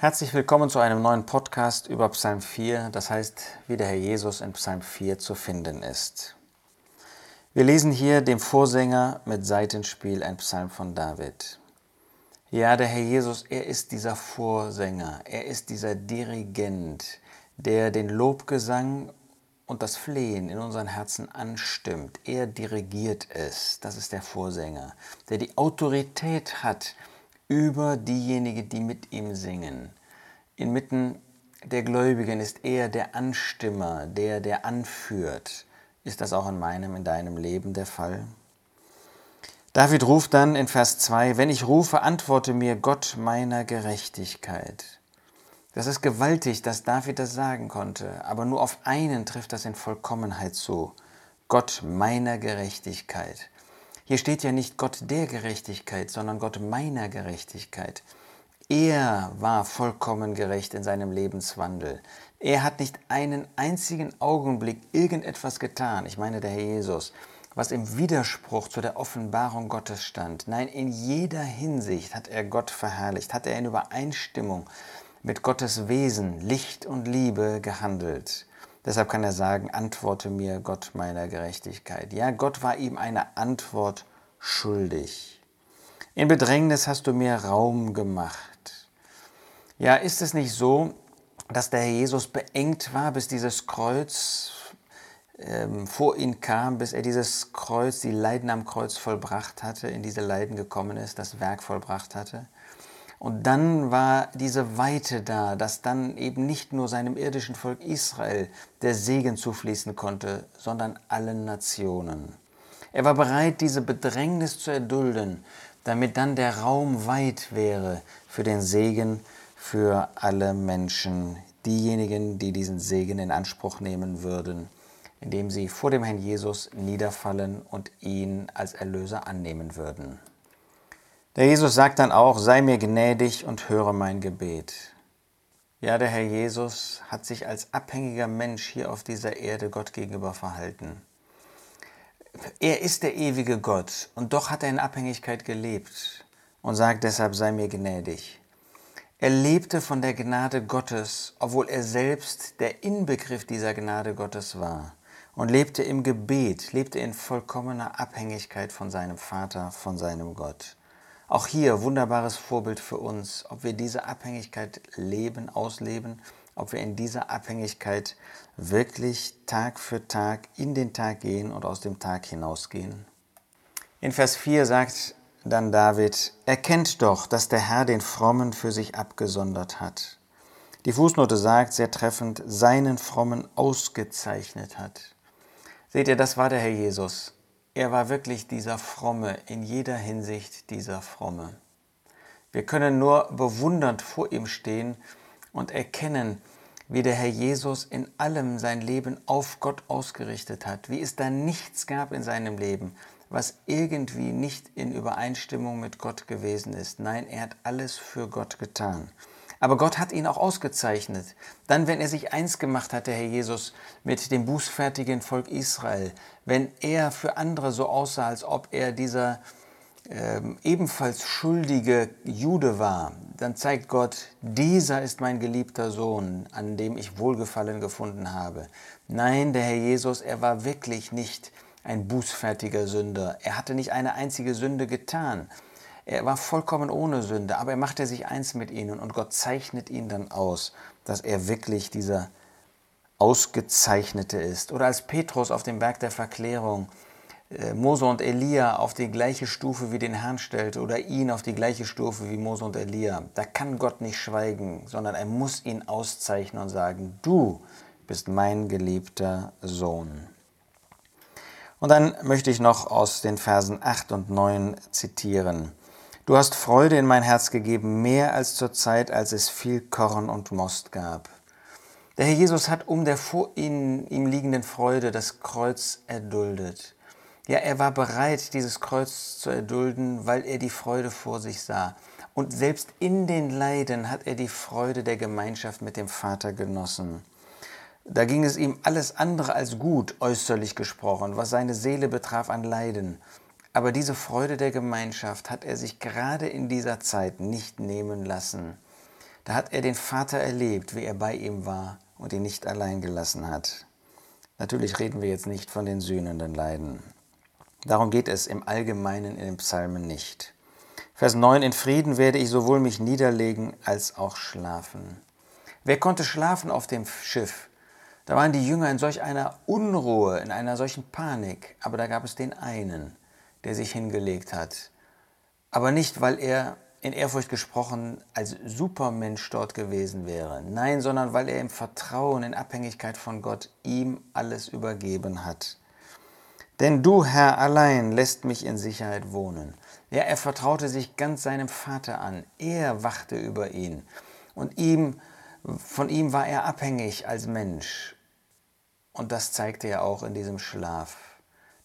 Herzlich willkommen zu einem neuen Podcast über Psalm 4, das heißt, wie der Herr Jesus in Psalm 4 zu finden ist. Wir lesen hier dem Vorsänger mit Seitenspiel ein Psalm von David. Ja, der Herr Jesus, er ist dieser Vorsänger, er ist dieser Dirigent, der den Lobgesang und das Flehen in unseren Herzen anstimmt. Er dirigiert es, das ist der Vorsänger, der die Autorität hat, über diejenigen, die mit ihm singen. Inmitten der Gläubigen ist er der Anstimmer, der, der anführt. Ist das auch in meinem, in deinem Leben der Fall? David ruft dann in Vers 2, wenn ich rufe, antworte mir Gott meiner Gerechtigkeit. Das ist gewaltig, dass David das sagen konnte, aber nur auf einen trifft das in Vollkommenheit zu. Gott meiner Gerechtigkeit. Hier steht ja nicht Gott der Gerechtigkeit, sondern Gott meiner Gerechtigkeit. Er war vollkommen gerecht in seinem Lebenswandel. Er hat nicht einen einzigen Augenblick irgendetwas getan, ich meine der Herr Jesus, was im Widerspruch zu der Offenbarung Gottes stand. Nein, in jeder Hinsicht hat er Gott verherrlicht, hat er in Übereinstimmung mit Gottes Wesen, Licht und Liebe gehandelt. Deshalb kann er sagen, antworte mir Gott meiner Gerechtigkeit. Ja, Gott war ihm eine Antwort schuldig. In Bedrängnis hast du mir Raum gemacht. Ja, ist es nicht so, dass der Herr Jesus beengt war, bis dieses Kreuz ähm, vor ihn kam, bis er dieses Kreuz, die Leiden am Kreuz vollbracht hatte, in diese Leiden gekommen ist, das Werk vollbracht hatte? Und dann war diese Weite da, dass dann eben nicht nur seinem irdischen Volk Israel der Segen zufließen konnte, sondern allen Nationen. Er war bereit, diese Bedrängnis zu erdulden, damit dann der Raum weit wäre für den Segen für alle Menschen, diejenigen, die diesen Segen in Anspruch nehmen würden, indem sie vor dem Herrn Jesus niederfallen und ihn als Erlöser annehmen würden. Der Jesus sagt dann auch, sei mir gnädig und höre mein Gebet. Ja, der Herr Jesus hat sich als abhängiger Mensch hier auf dieser Erde Gott gegenüber verhalten. Er ist der ewige Gott und doch hat er in Abhängigkeit gelebt und sagt deshalb, sei mir gnädig. Er lebte von der Gnade Gottes, obwohl er selbst der Inbegriff dieser Gnade Gottes war und lebte im Gebet, lebte in vollkommener Abhängigkeit von seinem Vater, von seinem Gott. Auch hier wunderbares Vorbild für uns, ob wir diese Abhängigkeit leben, ausleben, ob wir in dieser Abhängigkeit wirklich Tag für Tag in den Tag gehen und aus dem Tag hinausgehen. In Vers 4 sagt dann David, erkennt doch, dass der Herr den Frommen für sich abgesondert hat. Die Fußnote sagt sehr treffend, seinen Frommen ausgezeichnet hat. Seht ihr, das war der Herr Jesus. Er war wirklich dieser Fromme, in jeder Hinsicht dieser Fromme. Wir können nur bewundernd vor ihm stehen und erkennen, wie der Herr Jesus in allem sein Leben auf Gott ausgerichtet hat, wie es da nichts gab in seinem Leben, was irgendwie nicht in Übereinstimmung mit Gott gewesen ist. Nein, er hat alles für Gott getan. Aber Gott hat ihn auch ausgezeichnet. Dann, wenn er sich eins gemacht hat, der Herr Jesus, mit dem bußfertigen Volk Israel, wenn er für andere so aussah, als ob er dieser äh, ebenfalls schuldige Jude war, dann zeigt Gott, dieser ist mein geliebter Sohn, an dem ich Wohlgefallen gefunden habe. Nein, der Herr Jesus, er war wirklich nicht ein bußfertiger Sünder. Er hatte nicht eine einzige Sünde getan. Er war vollkommen ohne Sünde, aber er machte sich eins mit ihnen und Gott zeichnet ihn dann aus, dass er wirklich dieser Ausgezeichnete ist. Oder als Petrus auf dem Berg der Verklärung Mose und Elia auf die gleiche Stufe wie den Herrn stellte oder ihn auf die gleiche Stufe wie Mose und Elia, da kann Gott nicht schweigen, sondern er muss ihn auszeichnen und sagen, du bist mein geliebter Sohn. Und dann möchte ich noch aus den Versen 8 und 9 zitieren. Du hast Freude in mein Herz gegeben, mehr als zur Zeit, als es viel Korn und Most gab. Der Herr Jesus hat um der vor ihm liegenden Freude das Kreuz erduldet. Ja, er war bereit, dieses Kreuz zu erdulden, weil er die Freude vor sich sah. Und selbst in den Leiden hat er die Freude der Gemeinschaft mit dem Vater genossen. Da ging es ihm alles andere als gut, äußerlich gesprochen, was seine Seele betraf an Leiden. Aber diese Freude der Gemeinschaft hat er sich gerade in dieser Zeit nicht nehmen lassen. Da hat er den Vater erlebt, wie er bei ihm war und ihn nicht allein gelassen hat. Natürlich reden wir jetzt nicht von den sühnenden Leiden. Darum geht es im Allgemeinen in den Psalmen nicht. Vers 9, in Frieden werde ich sowohl mich niederlegen als auch schlafen. Wer konnte schlafen auf dem Schiff? Da waren die Jünger in solch einer Unruhe, in einer solchen Panik, aber da gab es den einen, der sich hingelegt hat. Aber nicht, weil er in Ehrfurcht gesprochen als Supermensch dort gewesen wäre. Nein, sondern weil er im Vertrauen, in Abhängigkeit von Gott ihm alles übergeben hat. Denn du, Herr, allein lässt mich in Sicherheit wohnen. Ja, er vertraute sich ganz seinem Vater an. Er wachte über ihn. Und ihm, von ihm war er abhängig als Mensch. Und das zeigte er auch in diesem Schlaf,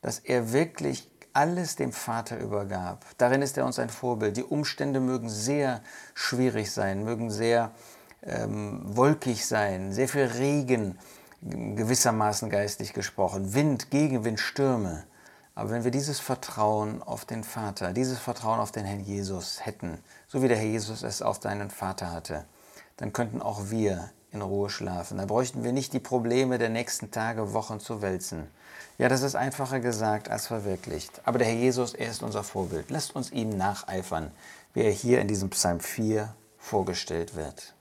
dass er wirklich alles dem Vater übergab. Darin ist er uns ein Vorbild. Die Umstände mögen sehr schwierig sein, mögen sehr ähm, wolkig sein, sehr viel Regen, gewissermaßen geistig gesprochen, Wind, Gegenwind, Stürme. Aber wenn wir dieses Vertrauen auf den Vater, dieses Vertrauen auf den Herrn Jesus hätten, so wie der Herr Jesus es auf deinen Vater hatte, dann könnten auch wir in Ruhe schlafen. Dann bräuchten wir nicht die Probleme der nächsten Tage, Wochen zu wälzen. Ja, das ist einfacher gesagt als verwirklicht. Aber der Herr Jesus, er ist unser Vorbild. Lasst uns ihm nacheifern, wie er hier in diesem Psalm 4 vorgestellt wird.